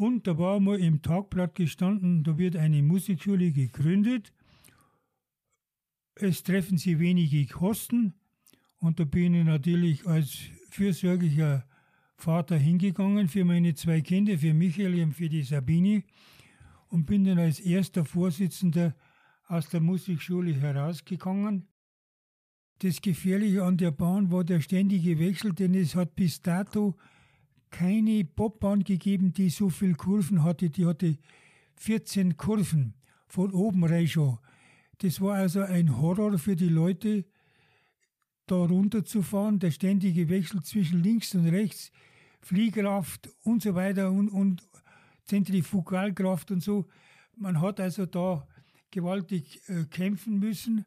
Und da war mal im Tagblatt gestanden, da wird eine Musikschule gegründet. Es treffen sie wenige Kosten. Und da bin ich natürlich als fürsorglicher Vater hingegangen für meine zwei Kinder, für Michael und für die Sabine. Und bin dann als erster Vorsitzender aus der Musikschule herausgegangen. Das Gefährliche an der Bahn war der ständige Wechsel, denn es hat bis dato keine Bobbahn gegeben, die so viele Kurven hatte. Die hatte 14 Kurven von oben schon. Das war also ein Horror für die Leute, da runterzufahren. Der ständige Wechsel zwischen links und rechts, Fliehkraft und so weiter und, und Zentrifugalkraft und so. Man hat also da gewaltig äh, kämpfen müssen.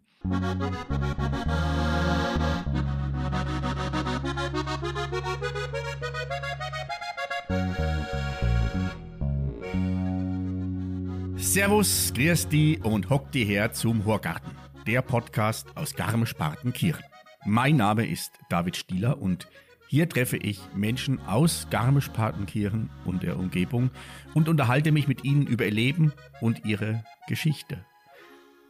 Servus, grüß die und hock die her zum Horgarten, der Podcast aus Garmisch-Partenkirchen. Mein Name ist David Stieler und hier treffe ich Menschen aus Garmisch-Partenkirchen und der Umgebung und unterhalte mich mit ihnen über ihr Leben und ihre Geschichte.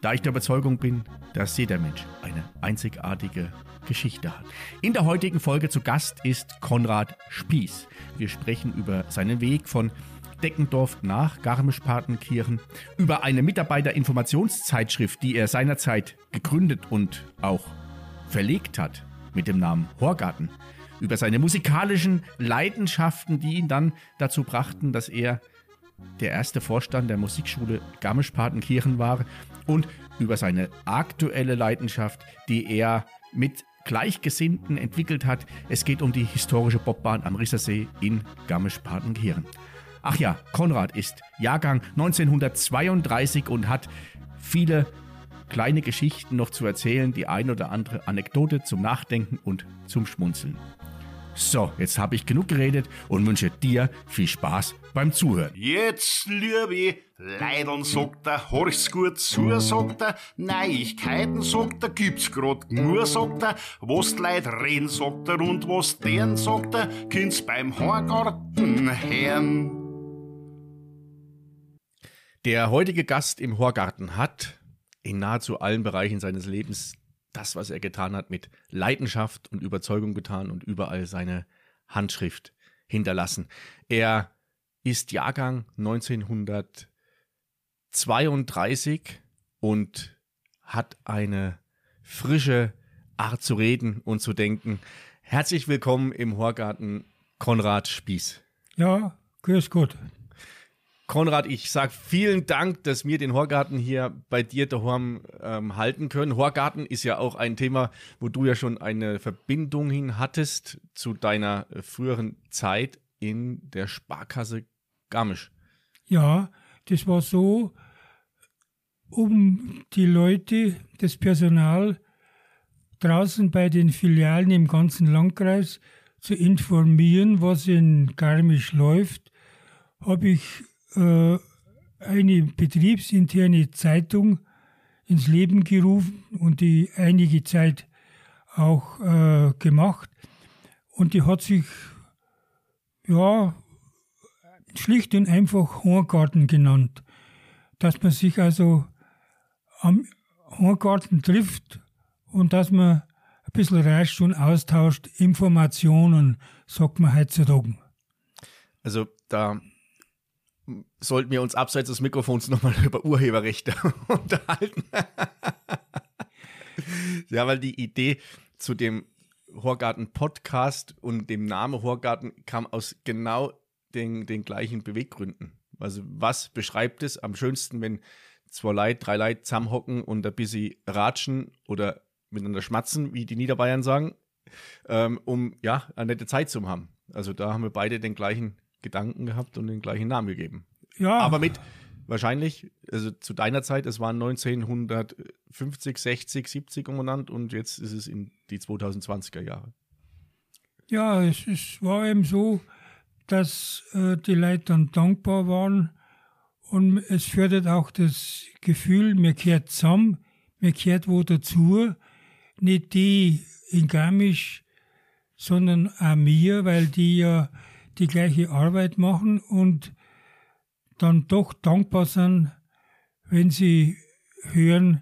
Da ich der Überzeugung bin, dass jeder Mensch eine einzigartige Geschichte hat. In der heutigen Folge zu Gast ist Konrad Spieß. Wir sprechen über seinen Weg von Deckendorf nach Garmisch-Partenkirchen, über eine Mitarbeiterinformationszeitschrift, die er seinerzeit gegründet und auch verlegt hat mit dem Namen Horgarten, über seine musikalischen Leidenschaften, die ihn dann dazu brachten, dass er der erste Vorstand der Musikschule Garmisch-Partenkirchen war und über seine aktuelle Leidenschaft, die er mit Gleichgesinnten entwickelt hat. Es geht um die historische Bobbahn am Rissersee in Garmisch-Partenkirchen. Ach ja, Konrad ist Jahrgang 1932 und hat viele kleine Geschichten noch zu erzählen, die ein oder andere Anekdote zum Nachdenken und zum Schmunzeln. So, jetzt habe ich genug geredet und wünsche dir viel Spaß beim Zuhören. Jetzt, liebe Leidern, sagt er, horch's gut zu, sagt er, Neuigkeiten, sagt er, gibt's grad nur, sagt er, was die Leute reden, sagt er, und was deren, sagt er, kind's beim Horgarten hören. Der heutige Gast im Horgarten hat in nahezu allen Bereichen seines Lebens das, was er getan hat, mit Leidenschaft und Überzeugung getan und überall seine Handschrift hinterlassen. Er ist Jahrgang 1932 und hat eine frische Art zu reden und zu denken. Herzlich willkommen im Horgarten, Konrad Spieß. Ja, grüß Gott. Konrad, ich sag vielen Dank, dass wir den Horgarten hier bei dir daheim ähm, halten können. Horgarten ist ja auch ein Thema, wo du ja schon eine Verbindung hin hattest zu deiner äh, früheren Zeit in der Sparkasse Garmisch. Ja, das war so, um die Leute, das Personal draußen bei den Filialen im ganzen Landkreis zu informieren, was in Garmisch läuft, habe ich äh, eine betriebsinterne Zeitung ins Leben gerufen und die einige Zeit auch äh, gemacht. Und die hat sich ja schlicht und einfach Horngarten genannt. Dass man sich also am Horngarten trifft und dass man ein bisschen rasch und austauscht, Informationen, sagt man heutzutage. Also da sollten wir uns abseits des Mikrofons nochmal über Urheberrechte unterhalten. ja, weil die Idee zu dem Horgarten Podcast und dem Namen Horgarten kam aus genau den, den gleichen Beweggründen. Also was beschreibt es am schönsten, wenn zwei Leute, drei Leute zusammenhocken und ein bisschen ratschen oder miteinander schmatzen, wie die Niederbayern sagen, ähm, um ja eine nette Zeit zu haben. Also da haben wir beide den gleichen Gedanken gehabt und den gleichen Namen gegeben. Ja. Aber mit wahrscheinlich, also zu deiner Zeit, es waren 1950, 60, 70 umbenannt und jetzt ist es in die 2020er Jahre. Ja, es, es war eben so, dass äh, die Leute dann dankbar waren und es fördert auch das Gefühl, mir kehrt zusammen, mir kehrt wo dazu, nicht die in Garmisch, sondern auch mir, weil die ja die gleiche Arbeit machen und dann doch dankbar sind, wenn sie hören,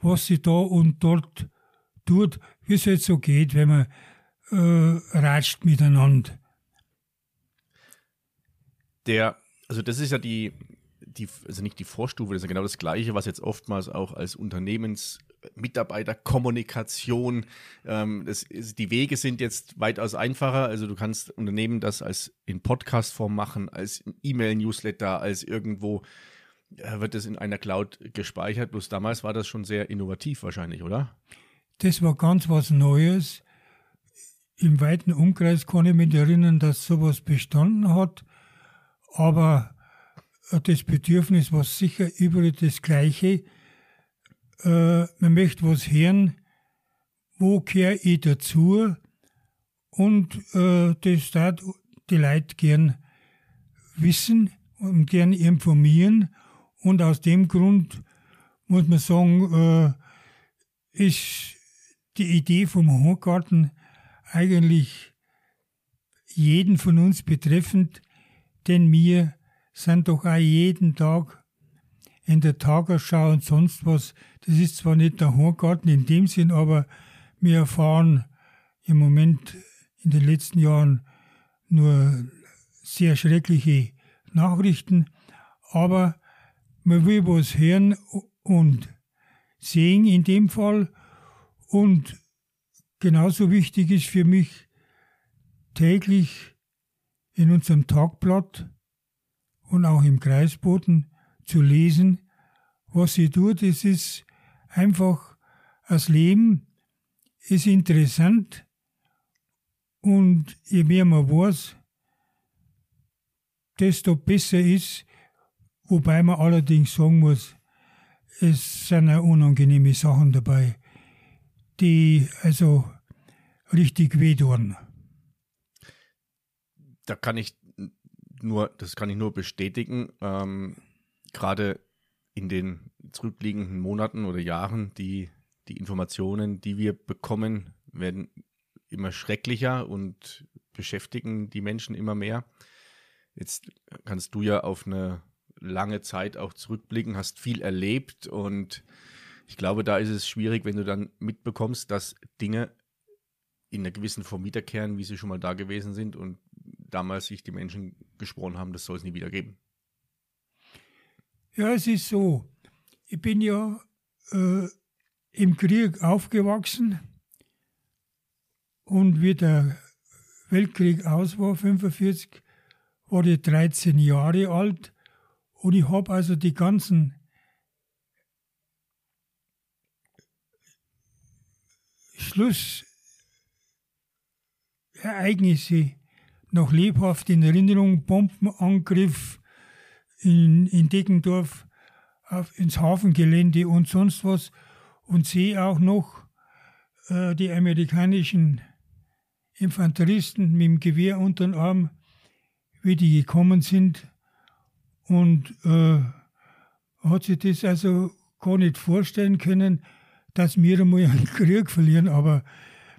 was sie da und dort tut, wie es halt so geht, wenn man äh, ratscht miteinander. Der, also das ist ja die, die, also nicht die Vorstufe, das ist ja genau das Gleiche, was jetzt oftmals auch als Unternehmensmitarbeiterkommunikation, ähm, das ist, die Wege sind jetzt weitaus einfacher. Also du kannst Unternehmen das als in Podcastform machen, als E-Mail-Newsletter, als irgendwo äh, wird das in einer Cloud gespeichert. Bloß damals war das schon sehr innovativ wahrscheinlich, oder? Das war ganz was Neues. Im weiten Umkreis kann ich mich erinnern, dass sowas bestanden hat. Aber das Bedürfnis war sicher überall das Gleiche. Äh, man möchte was hören, wo kehre ich dazu? Und äh, das da die Leute gern wissen und gern informieren. Und aus dem Grund muss man sagen, äh, ist die Idee vom Hochgarten eigentlich jeden von uns betreffend, denn wir sind doch auch jeden Tag in der Tagesschau und sonst was. Das ist zwar nicht der Hochgarten in dem Sinn, aber wir erfahren im Moment in den letzten Jahren nur sehr schreckliche Nachrichten, aber man will was hören und sehen in dem Fall und genauso wichtig ist für mich täglich in unserem Tagblatt und auch im Kreisboten zu lesen, was sie tut. Es ist einfach, das Leben ist interessant und je mehr man weiß, desto besser ist, wobei man allerdings sagen muss, es sind auch unangenehme Sachen dabei, die also richtig wehtun. Da kann ich nur, das kann ich nur bestätigen. Ähm, Gerade in den zurückliegenden Monaten oder Jahren, die, die Informationen, die wir bekommen, werden immer schrecklicher und beschäftigen die Menschen immer mehr. Jetzt kannst du ja auf eine lange Zeit auch zurückblicken, hast viel erlebt und ich glaube, da ist es schwierig, wenn du dann mitbekommst, dass Dinge in einer gewissen Form wiederkehren, wie sie schon mal da gewesen sind und damals sich die Menschen gesprochen haben, das soll es nie wieder geben. Ja, es ist so. Ich bin ja äh, im Krieg aufgewachsen und wie der Weltkrieg aus war, 45, war ich 13 Jahre alt und ich habe also die ganzen Schlussereignisse noch lebhaft in Erinnerung. Bombenangriff in, in Deckendorf auf, ins Hafengelände und sonst was. Und sehe auch noch äh, die amerikanischen Infanteristen mit dem Gewehr unter den Arm, wie die gekommen sind. Und äh, hat sich das also gar nicht vorstellen können, dass wir einmal einen Krieg verlieren, aber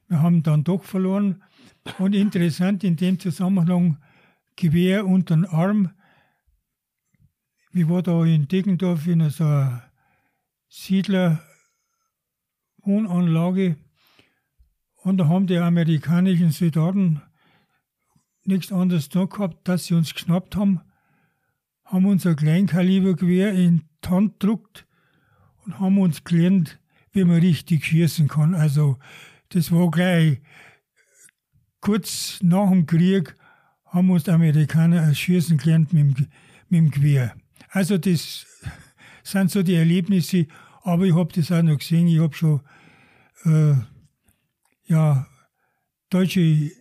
wir haben dann doch verloren. Und interessant in dem Zusammenhang, Gewehr unter den Arm. Ich war da in Deggendorf in so einer Siedlerwohnanlage und da haben die amerikanischen Soldaten nichts anderes da gehabt, dass sie uns geschnappt haben, haben unser Kleinkalibergewehr in die Hand gedruckt und haben uns gelernt, wie man richtig schießen kann. Also das war gleich kurz nach dem Krieg haben uns die Amerikaner Schießen gelernt mit dem, mit dem Gewehr. Also das sind so die Erlebnisse, aber ich habe das auch noch gesehen, ich habe schon äh, ja, deutsche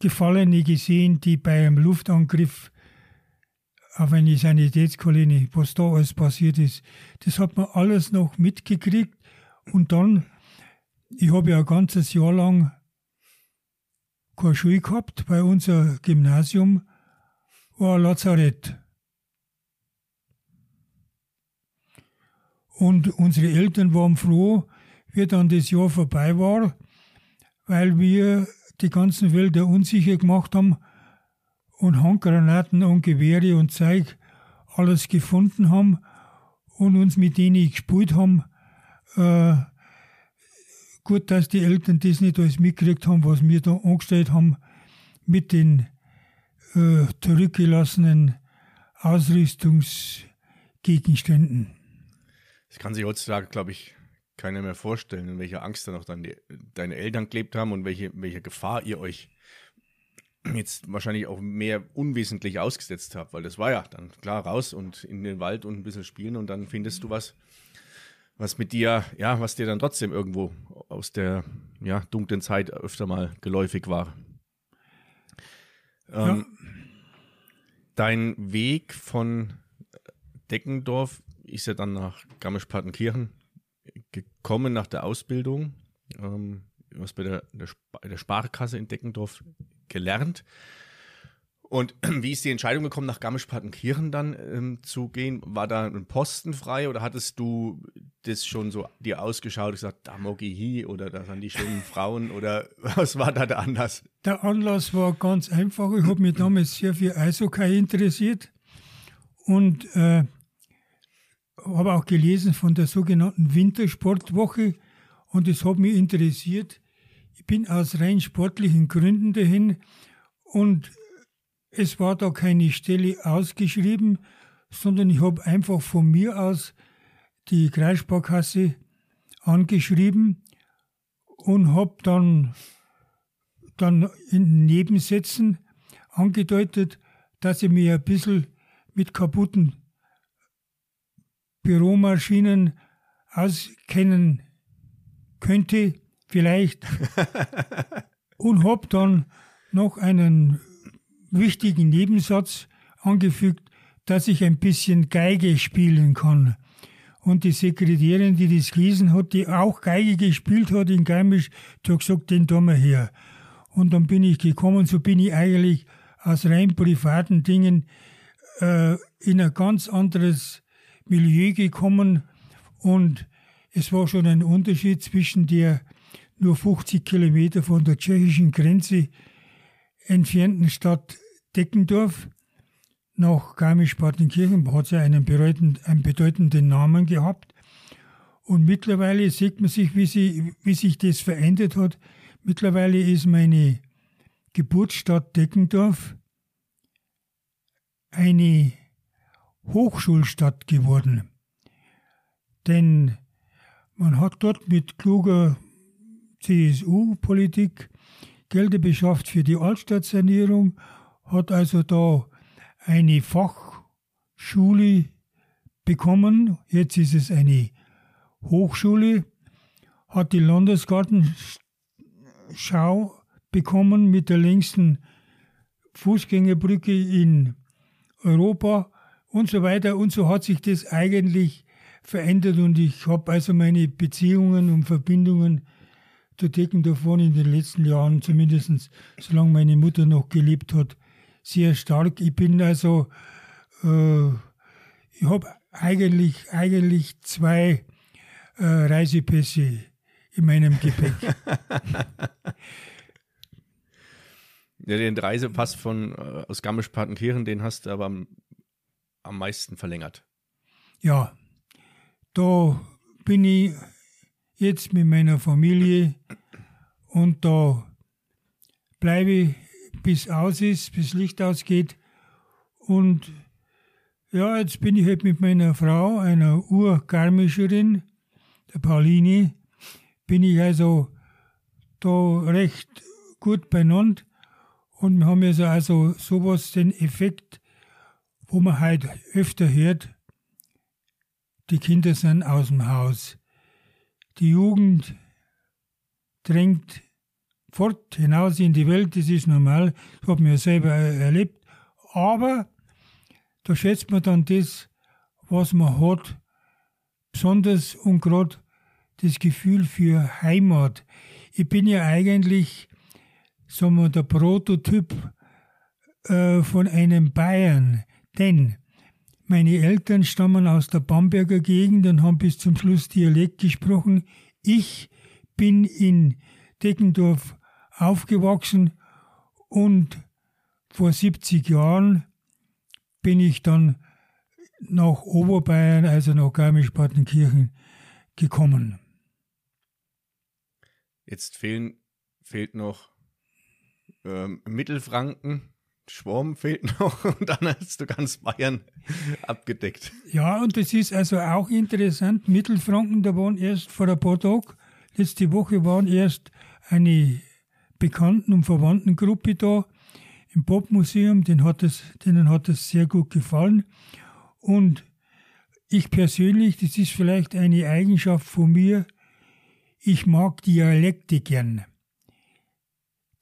Gefallene gesehen, die bei einem Luftangriff auf eine Sanitätskolonie, was da alles passiert ist, das hat man alles noch mitgekriegt. Und dann, ich habe ja ein ganzes Jahr lang keine Schule gehabt, bei unser Gymnasium war ein Lazarett. Und unsere Eltern waren froh, wie dann das Jahr vorbei war, weil wir die ganzen Wälder unsicher gemacht haben und Handgranaten und Gewehre und Zeug alles gefunden haben und uns mit denen gespielt haben. Äh, gut, dass die Eltern das nicht alles mitgekriegt haben, was wir da angestellt haben mit den äh, zurückgelassenen Ausrüstungsgegenständen. Das kann sich heutzutage, glaube ich, keiner mehr vorstellen, in welcher Angst dann auch dann die, deine Eltern gelebt haben und welche, welche Gefahr ihr euch jetzt wahrscheinlich auch mehr unwesentlich ausgesetzt habt, weil das war ja dann klar raus und in den Wald und ein bisschen spielen und dann findest du was, was mit dir, ja, was dir dann trotzdem irgendwo aus der ja, dunklen Zeit öfter mal geläufig war. Ähm, ja. Dein Weg von Deckendorf ist ja dann nach Garmisch-Partenkirchen gekommen nach der Ausbildung. Ähm, was bei der, der, der Sparkasse in Deckendorf gelernt. Und wie ist die Entscheidung gekommen, nach Garmisch-Partenkirchen dann ähm, zu gehen? War da ein Posten frei oder hattest du das schon so dir ausgeschaut und gesagt, da Mogi hi oder da sind die schönen Frauen oder was war da der Anlass? Der Anlass war ganz einfach. Ich habe mich damals sehr für Eishockey interessiert und äh, habe auch gelesen von der sogenannten Wintersportwoche und es hat mich interessiert. Ich bin aus rein sportlichen Gründen dahin und es war da keine Stelle ausgeschrieben, sondern ich habe einfach von mir aus die Kreissparkasse angeschrieben und habe dann, dann in Nebensätzen angedeutet, dass ich mir ein bisschen mit kaputten Büromaschinen auskennen könnte, vielleicht. und habe dann noch einen wichtigen Nebensatz angefügt, dass ich ein bisschen Geige spielen kann. Und die Sekretärin, die das gelesen hat, die auch Geige gespielt hat in Garmisch, die hat gesagt, den tun wir her. Und dann bin ich gekommen, so bin ich eigentlich aus rein privaten Dingen äh, in ein ganz anderes Milieu gekommen und es war schon ein Unterschied zwischen der nur 50 Kilometer von der tschechischen Grenze entfernten Stadt Deckendorf nach Garmisch-Partenkirchen, hat bedeutenden, einen bedeutenden Namen gehabt. Und mittlerweile sieht man sich, wie, sie, wie sich das verändert hat. Mittlerweile ist meine Geburtsstadt Deckendorf eine Hochschulstadt geworden. Denn man hat dort mit kluger CSU-Politik Gelder beschafft für die Altstadtsanierung, hat also da eine Fachschule bekommen. Jetzt ist es eine Hochschule, hat die Landesgartenschau bekommen mit der längsten Fußgängerbrücke in Europa und so weiter. Und so hat sich das eigentlich verändert und ich habe also meine Beziehungen und Verbindungen zu Deckendorf waren in den letzten Jahren, zumindest solange meine Mutter noch gelebt hat, sehr stark. Ich bin also, äh, ich habe eigentlich, eigentlich zwei äh, Reisepässe in meinem Gepäck. ja, den Reisepass von äh, aus Garmisch-Partenkirchen, den hast du aber am am meisten verlängert? Ja, da bin ich jetzt mit meiner Familie und da bleibe ich, bis aus ist, bis Licht ausgeht. Und ja, jetzt bin ich halt mit meiner Frau, einer Urgarmischerin, der Pauline, bin ich also da recht gut beieinander. Und wir haben also, also sowas, den Effekt, wo man halt öfter hört, die Kinder sind aus dem Haus. Die Jugend drängt fort hinaus in die Welt, das ist normal, das hat man ja selber erlebt. Aber da schätzt man dann das, was man hat, besonders und gerade das Gefühl für Heimat. Ich bin ja eigentlich, sagen wir, der Prototyp äh, von einem Bayern. Denn meine Eltern stammen aus der Bamberger Gegend und haben bis zum Schluss Dialekt gesprochen. Ich bin in Deckendorf aufgewachsen und vor 70 Jahren bin ich dann nach Oberbayern, also nach Garmisch-Partenkirchen gekommen. Jetzt fehlen, fehlt noch ähm, Mittelfranken, Schwarm fehlt noch und dann hast du ganz Bayern abgedeckt. Ja, und das ist also auch interessant. Mittelfranken, da waren erst vor ein paar Tagen, letzte Woche waren erst eine Bekannten- und Verwandtengruppe da im Popmuseum, denen hat, es, denen hat es sehr gut gefallen. Und ich persönlich, das ist vielleicht eine Eigenschaft von mir, ich mag Dialekte gern.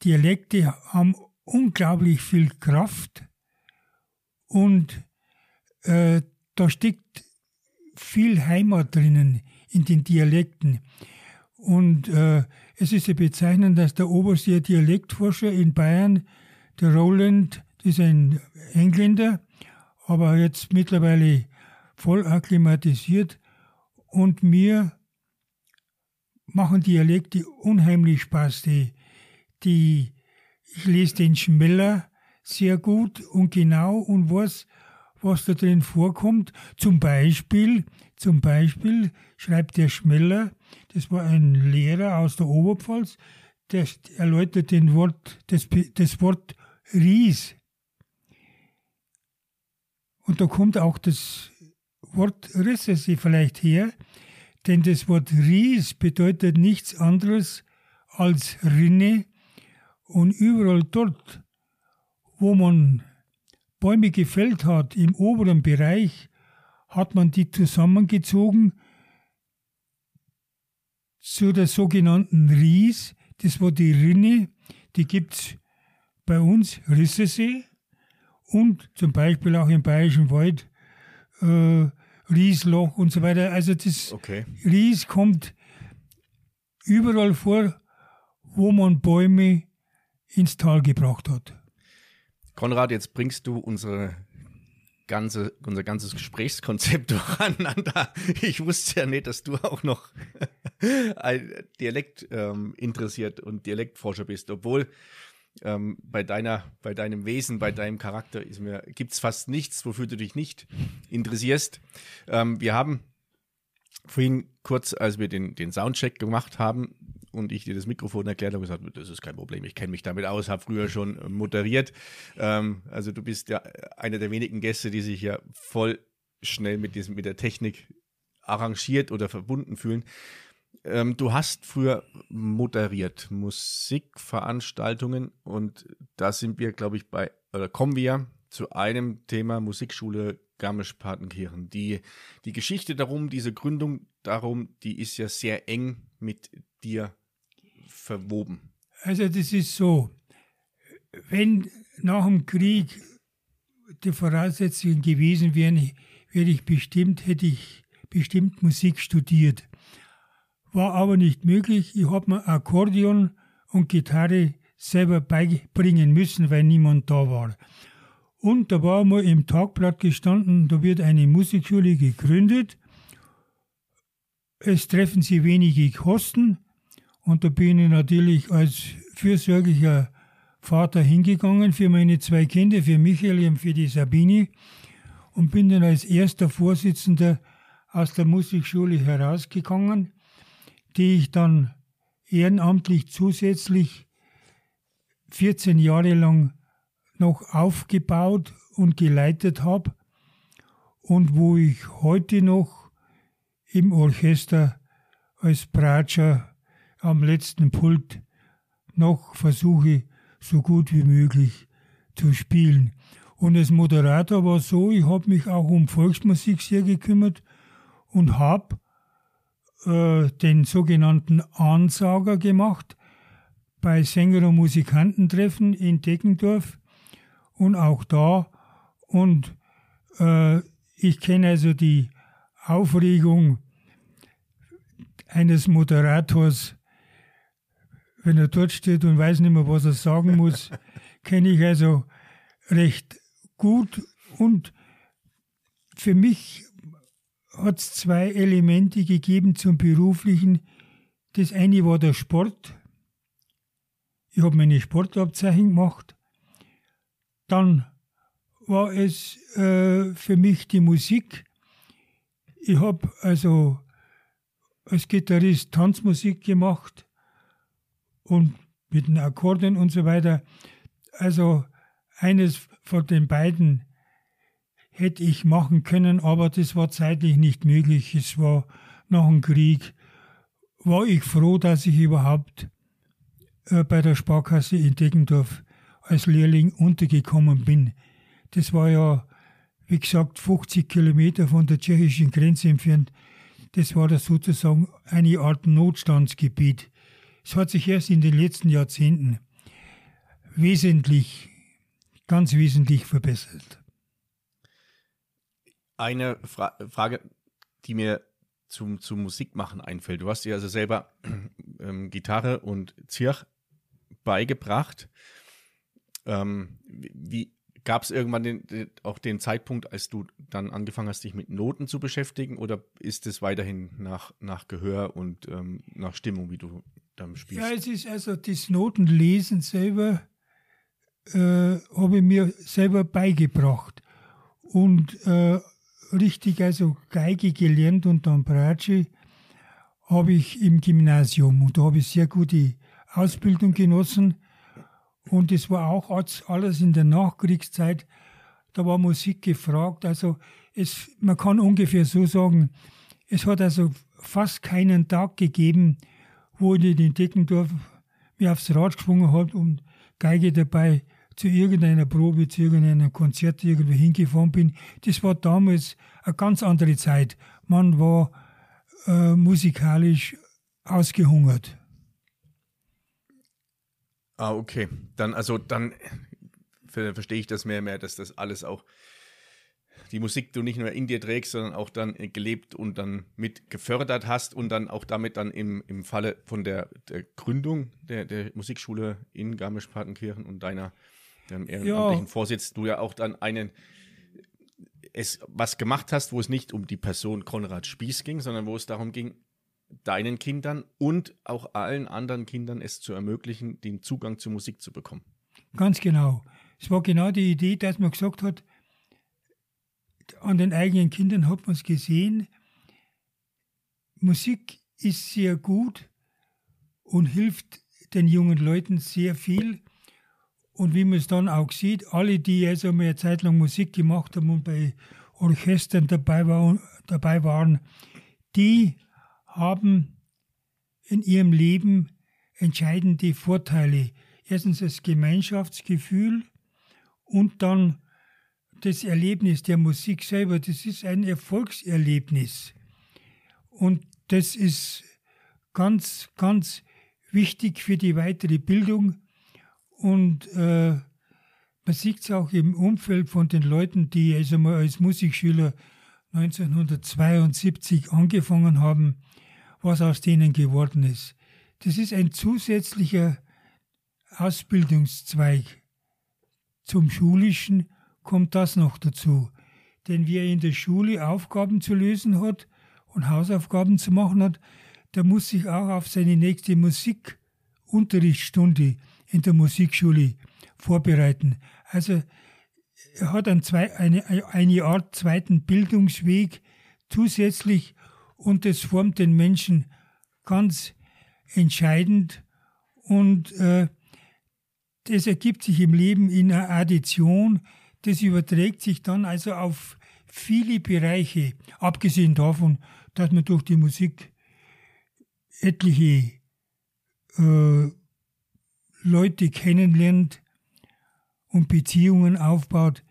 Dialekte haben unglaublich viel Kraft und äh, da steckt viel Heimat drinnen in den Dialekten. Und äh, es ist ja bezeichnend, dass der oberste Dialektforscher in Bayern, der Roland, das ist ein Engländer, aber jetzt mittlerweile voll akklimatisiert und mir machen Dialekte unheimlich Spaß. Die, die, ich lese den Schmeller sehr gut und genau und weiß, was da drin vorkommt. Zum Beispiel, zum Beispiel schreibt der Schmeller, das war ein Lehrer aus der Oberpfalz, der erläutert den Wort, das, das Wort Ries. Und da kommt auch das Wort Rissese vielleicht her, denn das Wort Ries bedeutet nichts anderes als Rinne und überall dort, wo man Bäume gefällt hat im oberen Bereich, hat man die zusammengezogen zu der sogenannten Ries. Das war die Rinne, die gibt es bei uns, Rissesee und zum Beispiel auch im Bayerischen Wald äh, Riesloch und so weiter. Also das okay. Ries kommt überall vor, wo man Bäume ins Tal gebracht hat. Konrad, jetzt bringst du unsere ganze, unser ganzes Gesprächskonzept durcheinander. Ich wusste ja nicht, dass du auch noch ein Dialekt ähm, interessiert und Dialektforscher bist, obwohl ähm, bei deiner, bei deinem Wesen, bei deinem Charakter mir, gibt's fast nichts, wofür du dich nicht interessierst. Ähm, wir haben vorhin kurz, als wir den, den Soundcheck gemacht haben und ich dir das Mikrofon erklärt habe, gesagt, das ist kein Problem, ich kenne mich damit aus, habe früher schon moderiert. Ähm, also du bist ja einer der wenigen Gäste, die sich ja voll schnell mit diesem, mit der Technik arrangiert oder verbunden fühlen. Ähm, du hast früher moderiert Musikveranstaltungen und da sind wir, glaube ich, bei, oder kommen wir zu einem Thema Musikschule Garmisch-Partenkirchen. Die, die Geschichte darum, diese Gründung darum, die ist ja sehr eng mit dir verwoben. Also das ist so, wenn nach dem Krieg die Voraussetzungen gewesen wären, wäre ich bestimmt, hätte ich bestimmt Musik studiert war aber nicht möglich. Ich habe mir Akkordeon und Gitarre selber beibringen müssen, weil niemand da war. Und da war mal im Tagblatt gestanden, da wird eine Musikschule gegründet. Es treffen sie wenige Kosten. Und da bin ich natürlich als fürsorglicher Vater hingegangen für meine zwei Kinder, für Michael und für die Sabine. Und bin dann als erster Vorsitzender aus der Musikschule herausgegangen die ich dann ehrenamtlich zusätzlich 14 Jahre lang noch aufgebaut und geleitet habe und wo ich heute noch im Orchester als Bratscher am letzten Pult noch versuche, so gut wie möglich zu spielen. Und als Moderator war so, ich habe mich auch um Volksmusik sehr gekümmert und habe äh, den sogenannten Ansager gemacht bei Sänger- und Musikantentreffen in Deckendorf und auch da. Und äh, ich kenne also die Aufregung eines Moderators, wenn er dort steht und weiß nicht mehr, was er sagen muss, kenne ich also recht gut. Und für mich hat es zwei Elemente gegeben zum beruflichen. Das eine war der Sport. Ich habe meine Sportabzeichen gemacht. dann war es äh, für mich die Musik. Ich habe also als Gitarrist Tanzmusik gemacht und mit den Akkorden und so weiter. Also eines von den beiden hätte ich machen können, aber das war zeitlich nicht möglich. Es war nach dem Krieg. War ich froh, dass ich überhaupt äh, bei der Sparkasse in Deggendorf als Lehrling untergekommen bin. Das war ja, wie gesagt, 50 Kilometer von der tschechischen Grenze entfernt. Das war das sozusagen eine Art Notstandsgebiet. Es hat sich erst in den letzten Jahrzehnten wesentlich, ganz wesentlich verbessert. Eine Fra Frage, die mir zum, zum Musikmachen einfällt. Du hast dir also selber ähm, Gitarre und Zirch beigebracht. Ähm, wie gab es irgendwann den, den, auch den Zeitpunkt, als du dann angefangen hast, dich mit Noten zu beschäftigen, oder ist es weiterhin nach, nach Gehör und ähm, nach Stimmung, wie du dann spielst? Ja, es ist also das Notenlesen selber äh, habe ich mir selber beigebracht und äh, richtig also Geige gelernt und dann Bratsche habe ich im Gymnasium und da habe ich sehr gute Ausbildung genossen. Und es war auch alles in der Nachkriegszeit. Da war Musik gefragt. Also es, man kann ungefähr so sagen, es hat also fast keinen Tag gegeben, wo ich in Deckendorf mir aufs Rad geschwungen habe und Geige dabei zu irgendeiner Probe, zu irgendeinem Konzert irgendwo hingefahren bin. Das war damals eine ganz andere Zeit. Man war äh, musikalisch ausgehungert. Ah, okay. Dann, also dann verstehe ich das mehr und mehr, dass das alles auch die Musik du nicht nur in dir trägst, sondern auch dann gelebt und dann mit gefördert hast und dann auch damit dann im, im Falle von der, der Gründung der, der Musikschule in Garmisch-Partenkirchen und deiner ähm, ehrenamtlichen ja. Vorsitz du ja auch dann einen es was gemacht hast, wo es nicht um die Person Konrad Spieß ging, sondern wo es darum ging, deinen Kindern und auch allen anderen Kindern es zu ermöglichen, den Zugang zur Musik zu bekommen. Ganz genau. Es war genau die Idee, dass man gesagt hat, an den eigenen Kindern hat man es gesehen, Musik ist sehr gut und hilft den jungen Leuten sehr viel. Und wie man es dann auch sieht, alle, die also mal eine Zeit lang Musik gemacht haben und bei Orchestern dabei, war, dabei waren, die haben in ihrem Leben entscheidende Vorteile. Erstens das Gemeinschaftsgefühl und dann das Erlebnis der Musik selber. Das ist ein Erfolgserlebnis. Und das ist ganz, ganz wichtig für die weitere Bildung. Und äh, man sieht es auch im Umfeld von den Leuten, die also mal als Musikschüler 1972 angefangen haben, was aus denen geworden ist. Das ist ein zusätzlicher Ausbildungszweig. Zum Schulischen kommt das noch dazu. Denn wer in der Schule Aufgaben zu lösen hat und Hausaufgaben zu machen hat, der muss sich auch auf seine nächste Musikunterrichtsstunde in der Musikschule vorbereiten. Also er hat ein eine, eine Art zweiten Bildungsweg zusätzlich und das formt den Menschen ganz entscheidend und äh, das ergibt sich im Leben in einer Addition, das überträgt sich dann also auf viele Bereiche, abgesehen davon, dass man durch die Musik etliche äh, Leute kennenlernt und Beziehungen aufbaut,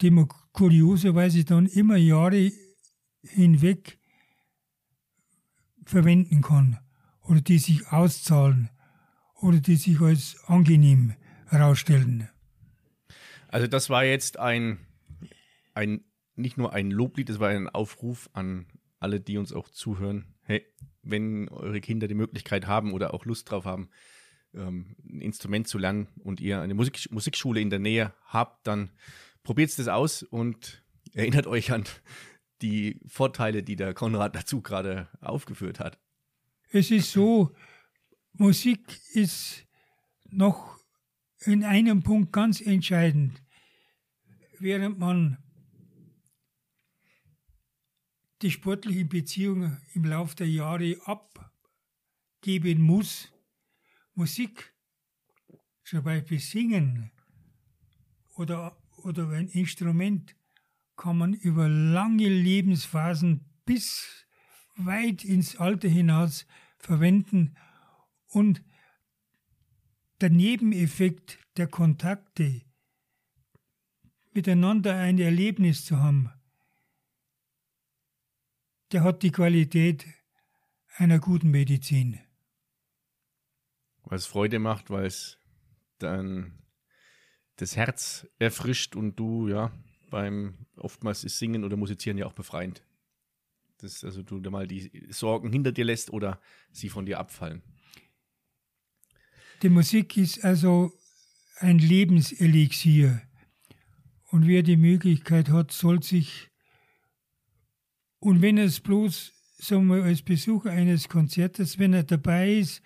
die man kurioserweise dann immer Jahre hinweg verwenden kann oder die sich auszahlen oder die sich als angenehm herausstellen. Also das war jetzt ein, ein nicht nur ein Loblied, das war ein Aufruf an alle, die uns auch zuhören. Hey, wenn eure Kinder die Möglichkeit haben oder auch Lust drauf haben, ähm, ein Instrument zu lernen und ihr eine Musik Musikschule in der Nähe habt, dann probiert es aus und erinnert euch an die Vorteile, die der Konrad dazu gerade aufgeführt hat. Es ist so, Musik ist noch in einem Punkt ganz entscheidend. während man die sportlichen Beziehungen im Laufe der Jahre abgeben muss, Musik, zum Beispiel Singen oder, oder ein Instrument, kann man über lange Lebensphasen bis weit ins Alter hinaus verwenden und der Nebeneffekt der Kontakte, miteinander ein Erlebnis zu haben, der hat die Qualität einer guten Medizin. Weil es Freude macht, weil es dann das Herz erfrischt und du, ja, beim oftmals ist Singen oder Musizieren ja auch befreiend. Dass also du da mal die Sorgen hinter dir lässt oder sie von dir abfallen. Die Musik ist also ein Lebenselixier. Und wer die Möglichkeit hat, soll sich, und wenn es bloß, sagen wir, als Besucher eines Konzertes, wenn er dabei ist,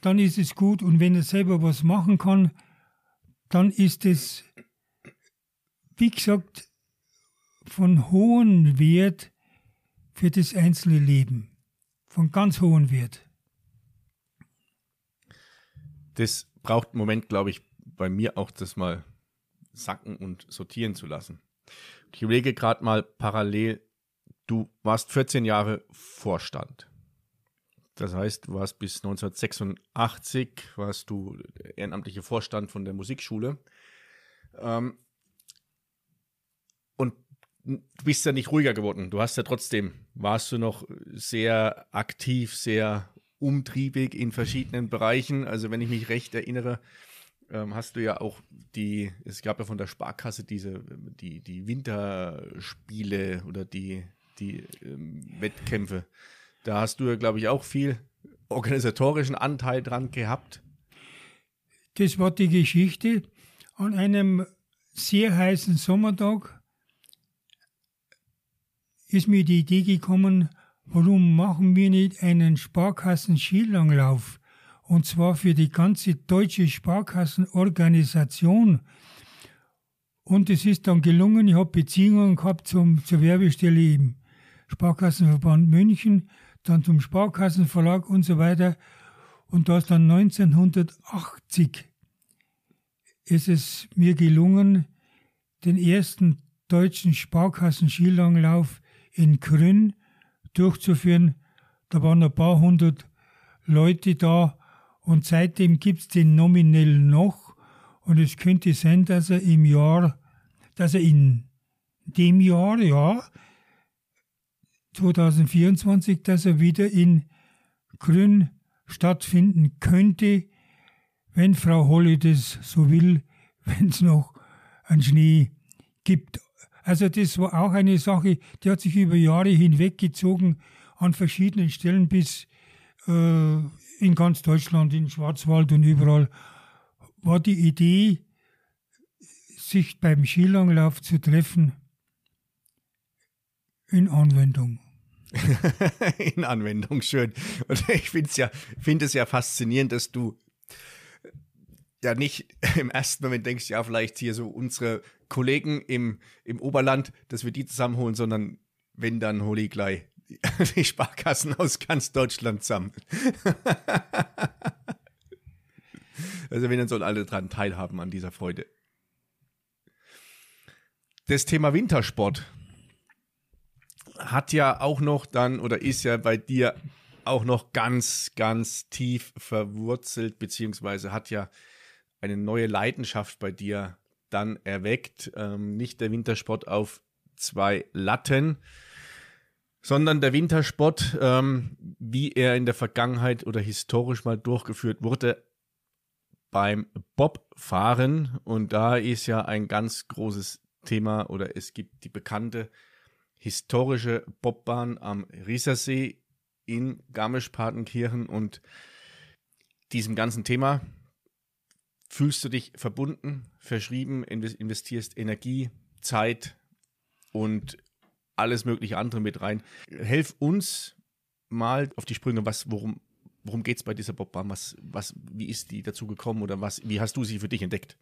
dann ist es gut. Und wenn er selber was machen kann, dann ist es, wie gesagt, von hohem Wert für das einzelne Leben. Von ganz hohem Wert. Das braucht einen Moment, glaube ich, bei mir auch das mal sacken und sortieren zu lassen. Ich überlege gerade mal parallel, du warst 14 Jahre Vorstand. Das heißt, du warst bis 1986, warst du ehrenamtlicher Vorstand von der Musikschule. Ähm, und du bist ja nicht ruhiger geworden. Du hast ja trotzdem, warst du noch sehr aktiv, sehr umtriebig in verschiedenen Bereichen. Also wenn ich mich recht erinnere, ähm, hast du ja auch die, es gab ja von der Sparkasse diese, die, die Winterspiele oder die, die ähm, Wettkämpfe. Da hast du ja, glaube ich, auch viel organisatorischen Anteil dran gehabt. Das war die Geschichte. An einem sehr heißen Sommertag ist mir die Idee gekommen, warum machen wir nicht einen Sparkassen-Skilanglauf? Und zwar für die ganze deutsche Sparkassenorganisation. Und es ist dann gelungen, ich habe Beziehungen gehabt zum, zur Werbestelle im Sparkassenverband München, dann zum Sparkassenverlag und so weiter. Und da ist dann 1980 ist es mir gelungen, den ersten deutschen Sparkassen-Skilanglauf in Krünn durchzuführen. Da waren ein paar hundert Leute da und seitdem gibt es den nominell noch. Und es könnte sein, dass er im Jahr, dass er in dem Jahr, ja, 2024, dass er wieder in Grün stattfinden könnte, wenn Frau Holle das so will, wenn es noch einen Schnee gibt. Also das war auch eine Sache, die hat sich über Jahre hinweggezogen an verschiedenen Stellen bis äh, in ganz Deutschland, in Schwarzwald und überall, war die Idee, sich beim Skilanglauf zu treffen, in Anwendung. in Anwendung, schön. Und ich finde es ja, find es ja faszinierend, dass du ja nicht im ersten Moment denkst, ja, vielleicht hier so unsere Kollegen im, im Oberland, dass wir die zusammenholen, sondern wenn, dann hole ich gleich die Sparkassen aus ganz Deutschland zusammen. also wenn, dann sollen alle dran teilhaben an dieser Freude. Das Thema Wintersport hat ja auch noch dann oder ist ja bei dir auch noch ganz, ganz tief verwurzelt, beziehungsweise hat ja eine neue Leidenschaft bei dir dann erweckt. Ähm, nicht der Wintersport auf zwei Latten, sondern der Wintersport, ähm, wie er in der Vergangenheit oder historisch mal durchgeführt wurde, beim Bobfahren. Und da ist ja ein ganz großes Thema oder es gibt die bekannte historische Bobbahn am Riesersee in Garmisch-Partenkirchen und diesem ganzen Thema fühlst du dich verbunden, verschrieben, investierst Energie, Zeit und alles mögliche andere mit rein. Helf uns mal auf die Sprünge, was, worum, worum geht es bei dieser Bobbahn? Was, was, wie ist die dazu gekommen oder was, wie hast du sie für dich entdeckt?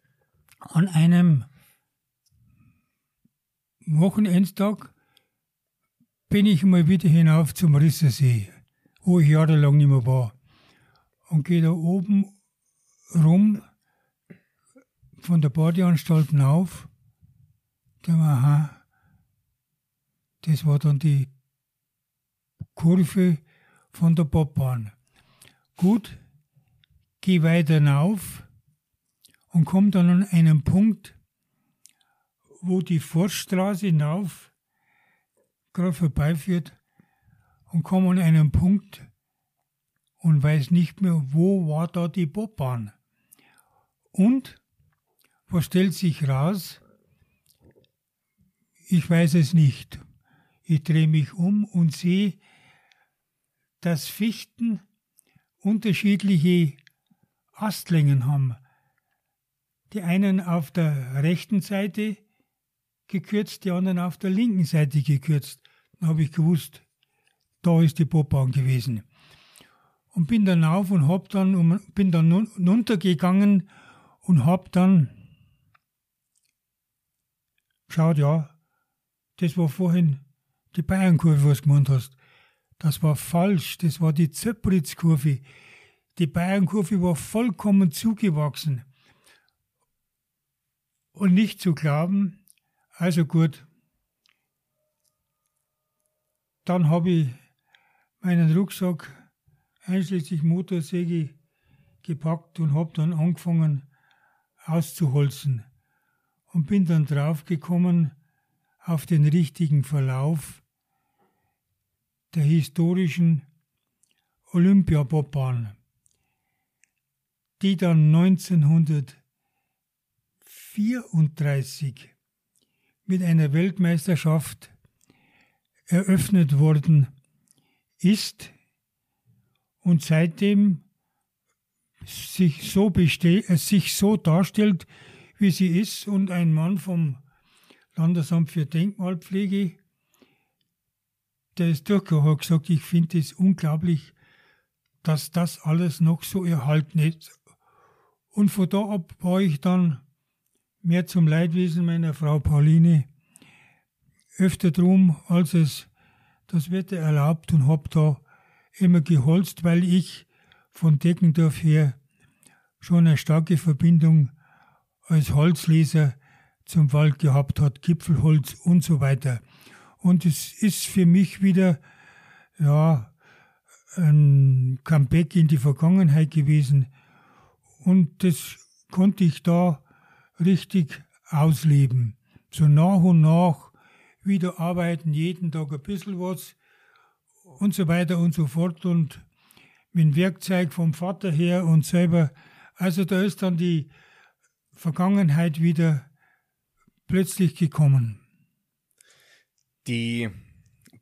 An einem Wochenendtag bin ich mal wieder hinauf zum Rissersee, wo ich jahrelang nicht mehr war. Und gehe da oben rum von der Badeanstalt auf. Da war, aha, das war dann die Kurve von der Bobbahn. Gut, geh weiter hinauf und komm dann an einen Punkt, wo die Forststraße hinauf gerade vorbeiführt und komme an einen Punkt und weiß nicht mehr, wo war da die Bobbahn. Und was stellt sich raus? Ich weiß es nicht. Ich drehe mich um und sehe, dass Fichten unterschiedliche Astlängen haben. Die einen auf der rechten Seite gekürzt, die anderen auf der linken Seite gekürzt. Dann habe ich gewusst, da ist die Bobbahn gewesen. Und bin dann auf und hab dann, bin dann runtergegangen und hab dann geschaut, ja, das war vorhin die Bayernkurve, was du gemeint hast. Das war falsch, das war die Zöpritzkurve. Die Bayernkurve war vollkommen zugewachsen. Und nicht zu glauben, also gut, dann habe ich meinen Rucksack einschließlich Motorsäge gepackt und habe dann angefangen auszuholzen und bin dann draufgekommen auf den richtigen Verlauf der historischen Olympiabobbahn, die dann 1934 mit einer Weltmeisterschaft eröffnet worden ist und seitdem sich so, äh, sich so darstellt, wie sie ist und ein Mann vom Landesamt für Denkmalpflege, der ist durchgegangen, hat gesagt, ich finde es unglaublich, dass das alles noch so erhalten ist. Und von da ab war ich dann mehr zum Leidwesen meiner Frau Pauline öfter drum, als es das Wetter erlaubt und hab da immer geholzt, weil ich von Deckendorf her schon eine starke Verbindung als Holzleser zum Wald gehabt hat, Gipfelholz und so weiter. Und es ist für mich wieder, ja, ein Comeback in die Vergangenheit gewesen. Und das konnte ich da richtig ausleben. So nach und nach wieder arbeiten, jeden Tag ein bisschen was und so weiter und so fort und mit Werkzeug vom Vater her und selber. Also da ist dann die Vergangenheit wieder plötzlich gekommen. Die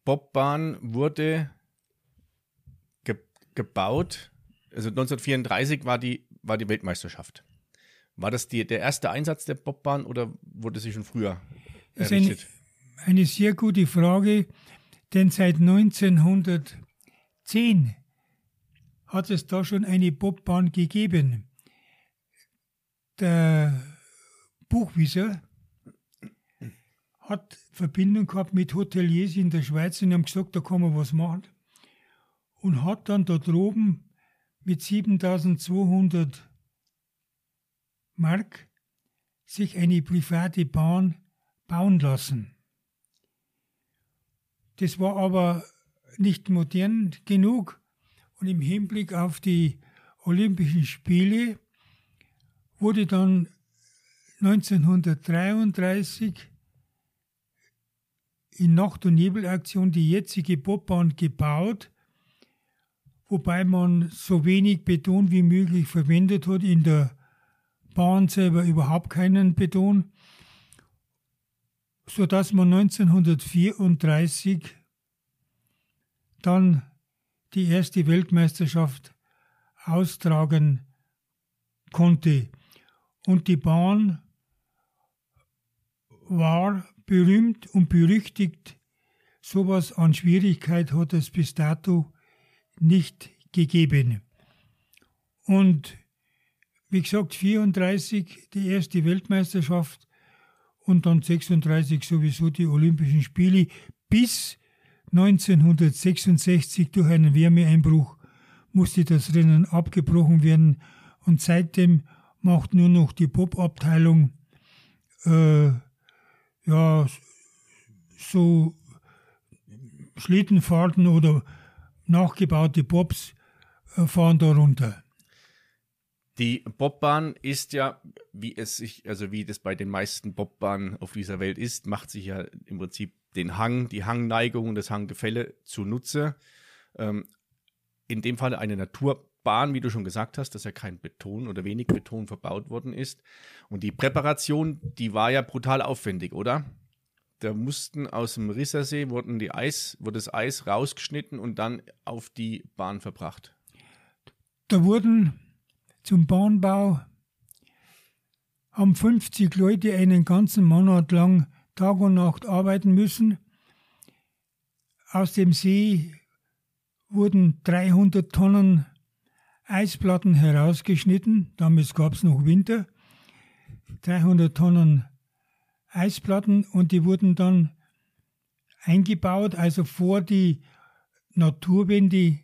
Bobbahn wurde ge gebaut, also 1934 war die, war die Weltmeisterschaft. War das die, der erste Einsatz der Bobbahn oder wurde sie schon früher errichtet? Das ist eine, eine sehr gute Frage, denn seit 1910 hat es da schon eine Bobbahn gegeben. Der Buchwieser hat Verbindung gehabt mit Hoteliers in der Schweiz und haben gesagt, da kann man was machen. Und hat dann da droben mit 7200 Mark sich eine private Bahn bauen lassen. Das war aber nicht modern genug und im Hinblick auf die Olympischen Spiele wurde dann 1933 in Nacht- und Nebelaktion die jetzige Bobbahn gebaut, wobei man so wenig Beton wie möglich verwendet hat in der Bahn selber überhaupt keinen Beton, sodass man 1934 dann die erste Weltmeisterschaft austragen konnte. Und die Bahn war berühmt und berüchtigt. Sowas an Schwierigkeit hat es bis dato nicht gegeben. Und wie gesagt, 34 die erste Weltmeisterschaft und dann 36 sowieso die Olympischen Spiele bis 1966 durch einen Wärmeeinbruch musste das Rennen abgebrochen werden und seitdem macht nur noch die Bob-Abteilung äh, ja so Schlittenfahrten oder nachgebaute Bobs äh, fahren da runter. Die Bobbahn ist ja, wie es sich, also wie das bei den meisten Bobbahnen auf dieser Welt ist, macht sich ja im Prinzip den Hang, die Hangneigung und das Hanggefälle zunutze. Ähm, in dem Fall eine Naturbahn, wie du schon gesagt hast, dass ja kein Beton oder wenig Beton verbaut worden ist. Und die Präparation, die war ja brutal aufwendig, oder? Da mussten aus dem Rissersee wurden die Eis, wurde das Eis rausgeschnitten und dann auf die Bahn verbracht. Da wurden zum Bahnbau haben 50 Leute einen ganzen Monat lang Tag und Nacht arbeiten müssen. Aus dem See wurden 300 Tonnen Eisplatten herausgeschnitten. Damals gab es noch Winter. 300 Tonnen Eisplatten und die wurden dann eingebaut, also vor die Naturwände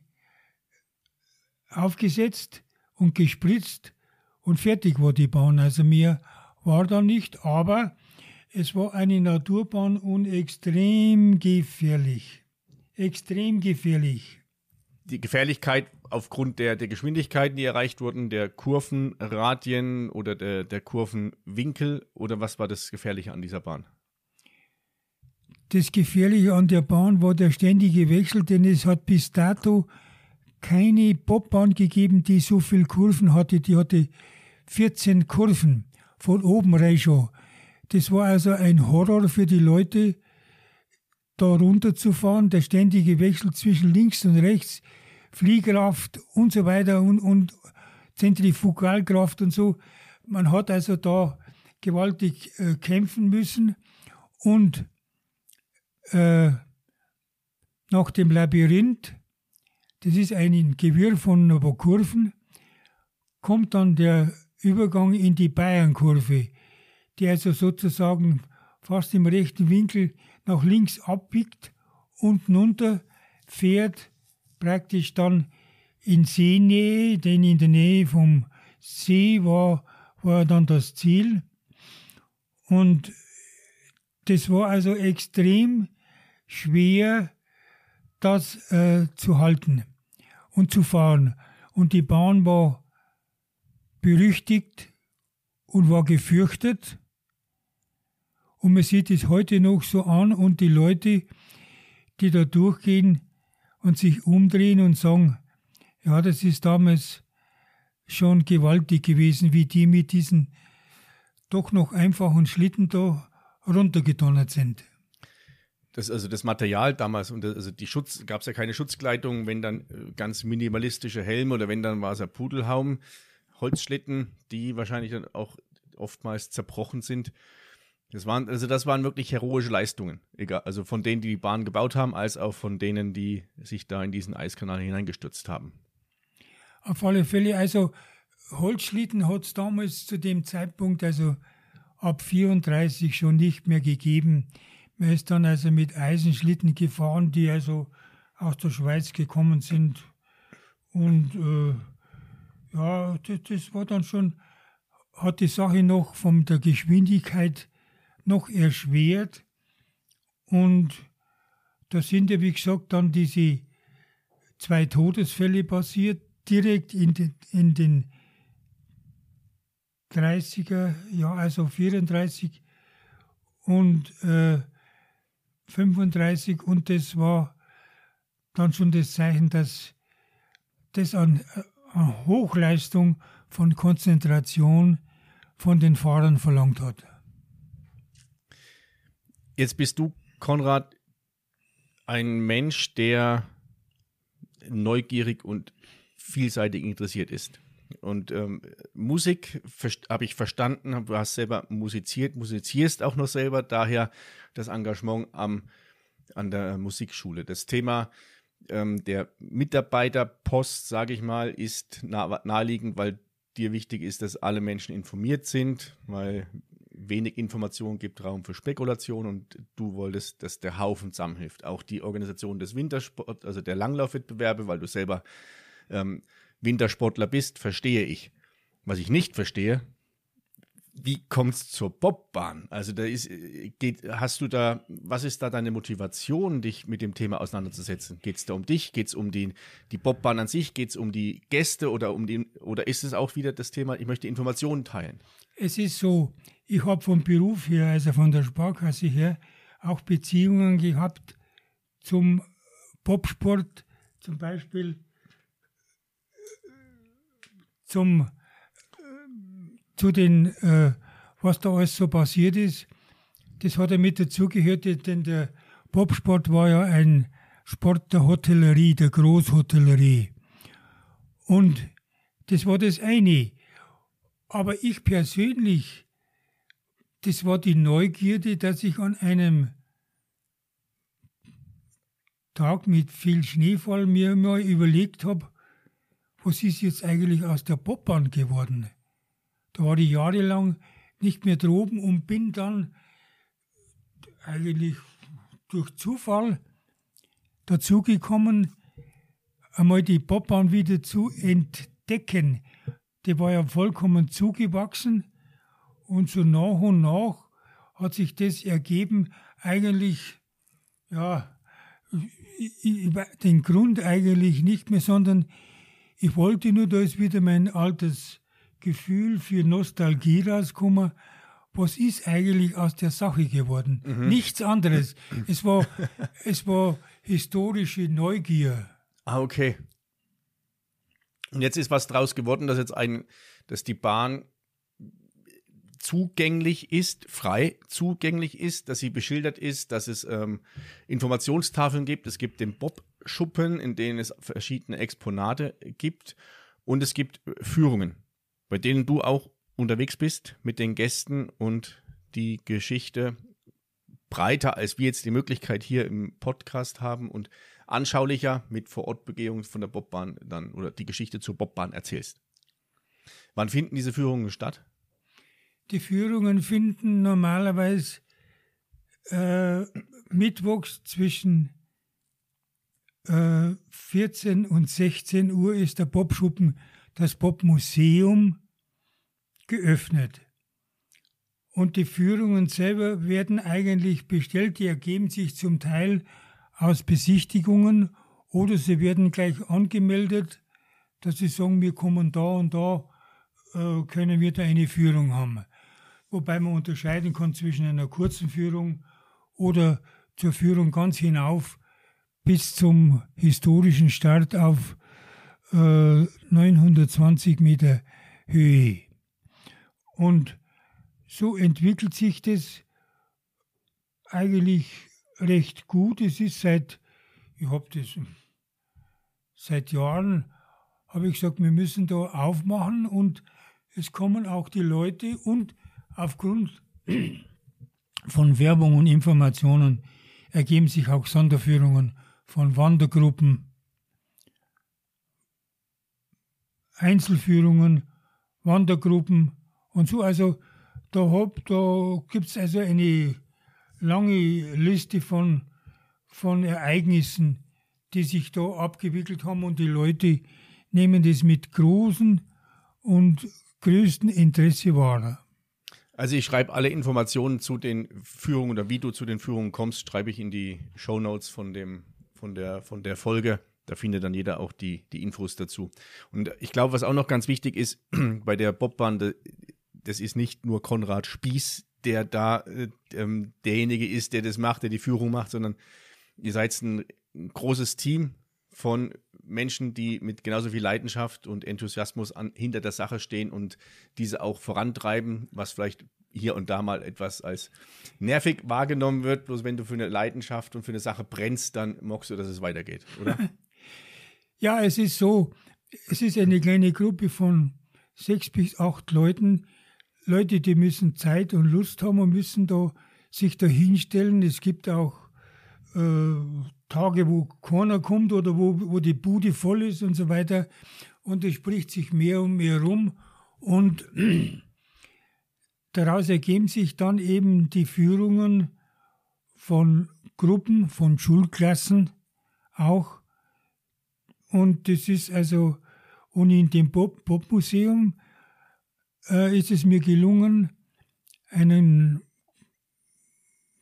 aufgesetzt und gespritzt und fertig war die Bahn. Also mehr war da nicht, aber es war eine Naturbahn und extrem gefährlich. Extrem gefährlich. Die Gefährlichkeit aufgrund der, der Geschwindigkeiten, die erreicht wurden, der Kurvenradien oder der, der Kurvenwinkel oder was war das Gefährliche an dieser Bahn? Das Gefährliche an der Bahn war der ständige Wechsel, denn es hat bis dato keine Bobbahn gegeben, die so viele Kurven hatte. Die hatte 14 Kurven von oben schon. Das war also ein Horror für die Leute, da runterzufahren. Der ständige Wechsel zwischen links und rechts, Fliehkraft und so weiter und, und Zentrifugalkraft und so. Man hat also da gewaltig äh, kämpfen müssen und äh, nach dem Labyrinth, das ist ein Gewirr von ein paar Kurven, kommt dann der Übergang in die Bayernkurve die also sozusagen fast im rechten Winkel nach links abbiegt und runter fährt praktisch dann in Seenähe, denn in der Nähe vom See war, war dann das Ziel. Und das war also extrem schwer, das äh, zu halten und zu fahren. Und die Bahn war berüchtigt und war gefürchtet. Und man sieht es heute noch so an und die Leute, die da durchgehen und sich umdrehen und sagen, ja, das ist damals schon gewaltig gewesen, wie die mit diesen doch noch einfachen Schlitten da runtergedonnert sind. Das, also das Material damals und also die Schutz, gab es ja keine Schutzkleidung, wenn dann äh, ganz minimalistische Helme oder wenn dann war es ein Pudelhaum, Holzschlitten, die wahrscheinlich dann auch oftmals zerbrochen sind. Das waren, also das waren wirklich heroische Leistungen. Egal, also von denen, die die Bahn gebaut haben, als auch von denen, die sich da in diesen Eiskanal hineingestürzt haben. Auf alle Fälle, also Holzschlitten hat es damals zu dem Zeitpunkt, also ab 34 schon nicht mehr gegeben. Man ist dann also mit Eisenschlitten gefahren, die also aus der Schweiz gekommen sind. Und äh, ja, das, das, war dann schon, hat die Sache noch von der Geschwindigkeit noch erschwert. Und da sind ja, wie gesagt, dann diese zwei Todesfälle passiert, direkt in den, in den 30er, ja, also 34 und äh, 35 und das war dann schon das Zeichen, dass das an, an Hochleistung von Konzentration von den Fahrern verlangt hat. Jetzt bist du, Konrad, ein Mensch, der neugierig und vielseitig interessiert ist. Und ähm, Musik habe ich verstanden, du hast selber musiziert, musizierst auch noch selber, daher das Engagement am, an der Musikschule. Das Thema ähm, der Mitarbeiterpost, sage ich mal, ist nah, naheliegend, weil dir wichtig ist, dass alle Menschen informiert sind, weil wenig Information gibt Raum für Spekulation und du wolltest, dass der Haufen zusammenhilft. Auch die Organisation des Wintersport, also der Langlaufwettbewerbe, weil du selber ähm, Wintersportler bist, verstehe ich. Was ich nicht verstehe, wie kommt es zur Bobbahn? Also da ist, geht, hast du da, was ist da deine Motivation, dich mit dem Thema auseinanderzusetzen? Geht es da um dich? Geht es um die, die Bobbahn an sich? Geht es um die Gäste oder um die, oder ist es auch wieder das Thema, ich möchte Informationen teilen? Es ist so, ich habe vom Beruf her, also von der Sparkasse her, auch Beziehungen gehabt zum Bobsport, zum Beispiel zum zu den, äh, was da alles so passiert ist. Das hat ja mit dazugehört, denn der Bobsport war ja ein Sport der Hotellerie, der Großhotellerie. Und das war das eine. Aber ich persönlich, das war die Neugierde, dass ich an einem Tag mit viel Schneefall mir mal überlegt habe, was ist jetzt eigentlich aus der Bobbahn geworden? Da war ich jahrelang nicht mehr droben und bin dann eigentlich durch Zufall dazugekommen, einmal die Bobbahn wieder zu entdecken. Die war ja vollkommen zugewachsen und so nach und nach hat sich das ergeben, eigentlich, ja, den Grund eigentlich nicht mehr, sondern ich wollte nur, da ist wieder mein altes Gefühl für Nostalgie rausgekommen. Was ist eigentlich aus der Sache geworden? Mhm. Nichts anderes. Es war, es war historische Neugier. Ah, okay. Und jetzt ist was draus geworden, dass jetzt ein, dass die Bahn zugänglich ist, frei zugänglich ist, dass sie beschildert ist, dass es ähm, Informationstafeln gibt. Es gibt den Bob-Schuppen, in denen es verschiedene Exponate gibt. Und es gibt Führungen bei denen du auch unterwegs bist mit den Gästen und die Geschichte breiter, als wir jetzt die Möglichkeit hier im Podcast haben und anschaulicher mit Vorortbegehungen von der Bobbahn dann oder die Geschichte zur Bobbahn erzählst. Wann finden diese Führungen statt? Die Führungen finden normalerweise äh, mittwochs zwischen äh, 14 und 16 Uhr ist der Bobschuppen das Popmuseum geöffnet. Und die Führungen selber werden eigentlich bestellt, die ergeben sich zum Teil aus Besichtigungen oder sie werden gleich angemeldet, dass sie sagen, wir kommen da und da, äh, können wir da eine Führung haben. Wobei man unterscheiden kann zwischen einer kurzen Führung oder zur Führung ganz hinauf bis zum historischen Start auf 920 äh, Meter Höhe. Und so entwickelt sich das eigentlich recht gut. Es ist seit, ich habe das seit Jahren, habe ich gesagt, wir müssen da aufmachen und es kommen auch die Leute und aufgrund von Werbung und Informationen ergeben sich auch Sonderführungen von Wandergruppen, Einzelführungen, Wandergruppen und so. Also da, da gibt es also eine lange Liste von, von Ereignissen, die sich da abgewickelt haben und die Leute nehmen das mit großem und größtem Interesse wahr. Also ich schreibe alle Informationen zu den Führungen oder wie du zu den Führungen kommst, schreibe ich in die Show Notes von von der, von der Folge. Da findet dann jeder auch die, die Infos dazu. Und ich glaube, was auch noch ganz wichtig ist bei der Bobbahn, das ist nicht nur Konrad Spieß, der da äh, ähm, derjenige ist, der das macht, der die Führung macht, sondern ihr seid ein, ein großes Team von Menschen, die mit genauso viel Leidenschaft und Enthusiasmus an, hinter der Sache stehen und diese auch vorantreiben, was vielleicht hier und da mal etwas als nervig wahrgenommen wird. Bloß wenn du für eine Leidenschaft und für eine Sache brennst, dann mockst du, dass es weitergeht, oder? Ja, es ist so, es ist eine kleine Gruppe von sechs bis acht Leuten. Leute, die müssen Zeit und Lust haben und müssen da sich da hinstellen. Es gibt auch äh, Tage, wo keiner kommt oder wo, wo die Bude voll ist und so weiter. Und es spricht sich mehr und mehr rum. Und daraus ergeben sich dann eben die Führungen von Gruppen, von Schulklassen auch. Und das ist also, und in dem Popmuseum äh, ist es mir gelungen, einen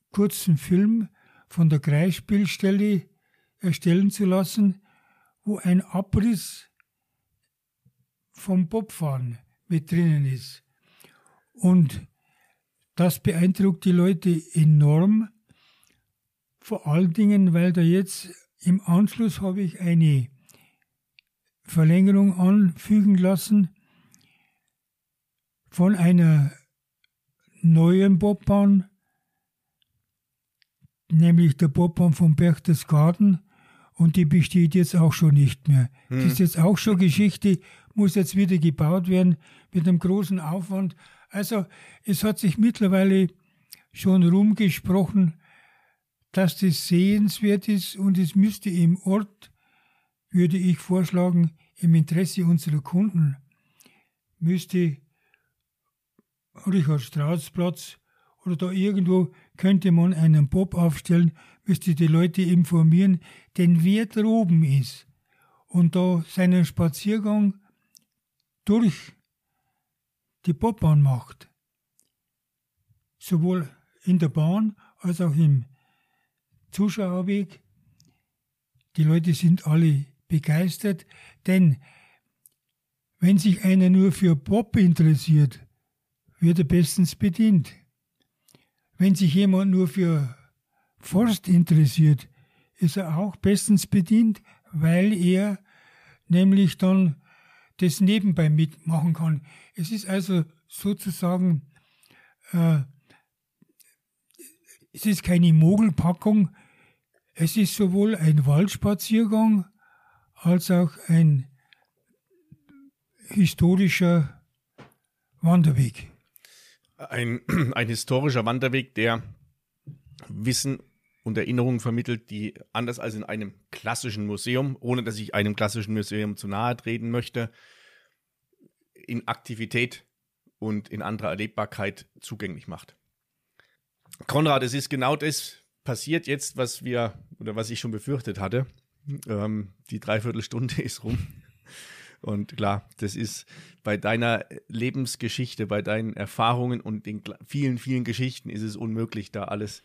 kurzen Film von der Kreisspielstelle erstellen zu lassen, wo ein Abriss vom Bobfahren mit drinnen ist. Und das beeindruckt die Leute enorm, vor allen Dingen, weil da jetzt im Anschluss habe ich eine Verlängerung anfügen lassen von einer neuen Bobbahn, nämlich der Bobbahn von Berchtesgaden und die besteht jetzt auch schon nicht mehr. Hm. Das ist jetzt auch schon Geschichte, muss jetzt wieder gebaut werden mit einem großen Aufwand. Also es hat sich mittlerweile schon rumgesprochen, dass das sehenswert ist und es müsste im Ort, würde ich vorschlagen, im Interesse unserer Kunden, müsste Richard Strauss Platz oder da irgendwo könnte man einen Bob aufstellen, müsste die Leute informieren, denn wer droben ist und da seinen Spaziergang durch die Bobbahn macht, sowohl in der Bahn als auch im Zuschauerweg, die Leute sind alle begeistert, denn wenn sich einer nur für Bob interessiert, wird er bestens bedient. Wenn sich jemand nur für Forst interessiert, ist er auch bestens bedient, weil er nämlich dann das nebenbei mitmachen kann. Es ist also sozusagen, äh, es ist keine Mogelpackung, es ist sowohl ein Waldspaziergang als auch ein historischer Wanderweg ein, ein historischer Wanderweg, der Wissen und Erinnerungen vermittelt, die anders als in einem klassischen Museum, ohne dass ich einem klassischen Museum zu nahe treten möchte, in Aktivität und in anderer Erlebbarkeit zugänglich macht. Konrad, es ist genau das passiert jetzt, was wir oder was ich schon befürchtet hatte. Ähm, die Dreiviertelstunde ist rum. Und klar, das ist bei deiner Lebensgeschichte, bei deinen Erfahrungen und den vielen, vielen Geschichten ist es unmöglich, da alles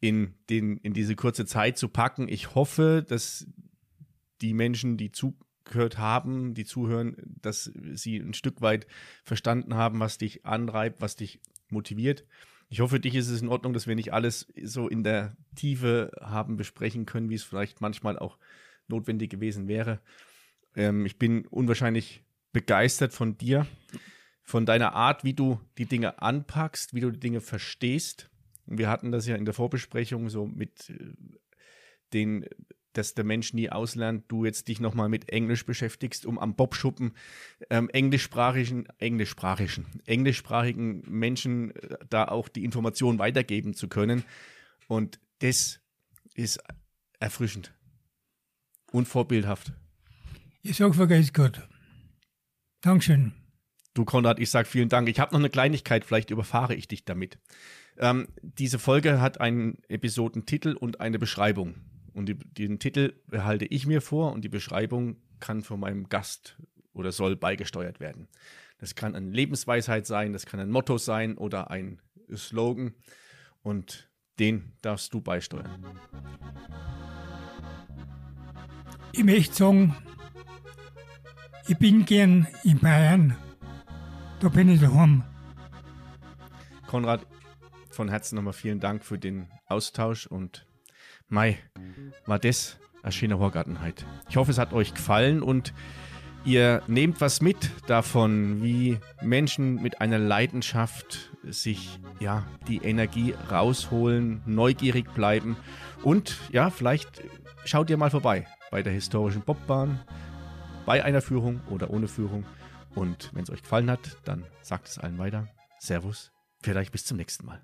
in, den, in diese kurze Zeit zu packen. Ich hoffe, dass die Menschen, die zugehört haben, die zuhören, dass sie ein Stück weit verstanden haben, was dich antreibt, was dich motiviert. Ich hoffe, für dich ist es in Ordnung, dass wir nicht alles so in der Tiefe haben besprechen können, wie es vielleicht manchmal auch notwendig gewesen wäre. Ähm, ich bin unwahrscheinlich begeistert von dir, von deiner Art, wie du die Dinge anpackst, wie du die Dinge verstehst. Und wir hatten das ja in der Vorbesprechung so mit äh, den, dass der Mensch nie auslernt, du jetzt dich nochmal mit Englisch beschäftigst, um am Bobschuppen ähm, englischsprachigen, englischsprachigen, englischsprachigen Menschen äh, da auch die Information weitergeben zu können. Und das ist erfrischend und vorbildhaft. Ich sage vergesst Gott. Dankeschön. Du, Konrad, ich sage vielen Dank. Ich habe noch eine Kleinigkeit, vielleicht überfahre ich dich damit. Ähm, diese Folge hat einen Episodentitel und eine Beschreibung. Und die, den Titel behalte ich mir vor und die Beschreibung kann von meinem Gast oder soll beigesteuert werden. Das kann eine Lebensweisheit sein, das kann ein Motto sein oder ein Slogan. Und den darfst du beisteuern. Ich möchte sagen, ich bin gern in Bayern. Da bin ich daheim. Konrad, von Herzen nochmal vielen Dank für den Austausch und Mai, war das eine schöne Horgartenheit. Ich hoffe, es hat euch gefallen und ihr nehmt was mit davon, wie Menschen mit einer Leidenschaft sich ja die Energie rausholen, neugierig bleiben und ja, vielleicht schaut ihr mal vorbei bei der historischen Bobbahn bei einer Führung oder ohne Führung. Und wenn es euch gefallen hat, dann sagt es allen weiter. Servus, vielleicht bis zum nächsten Mal.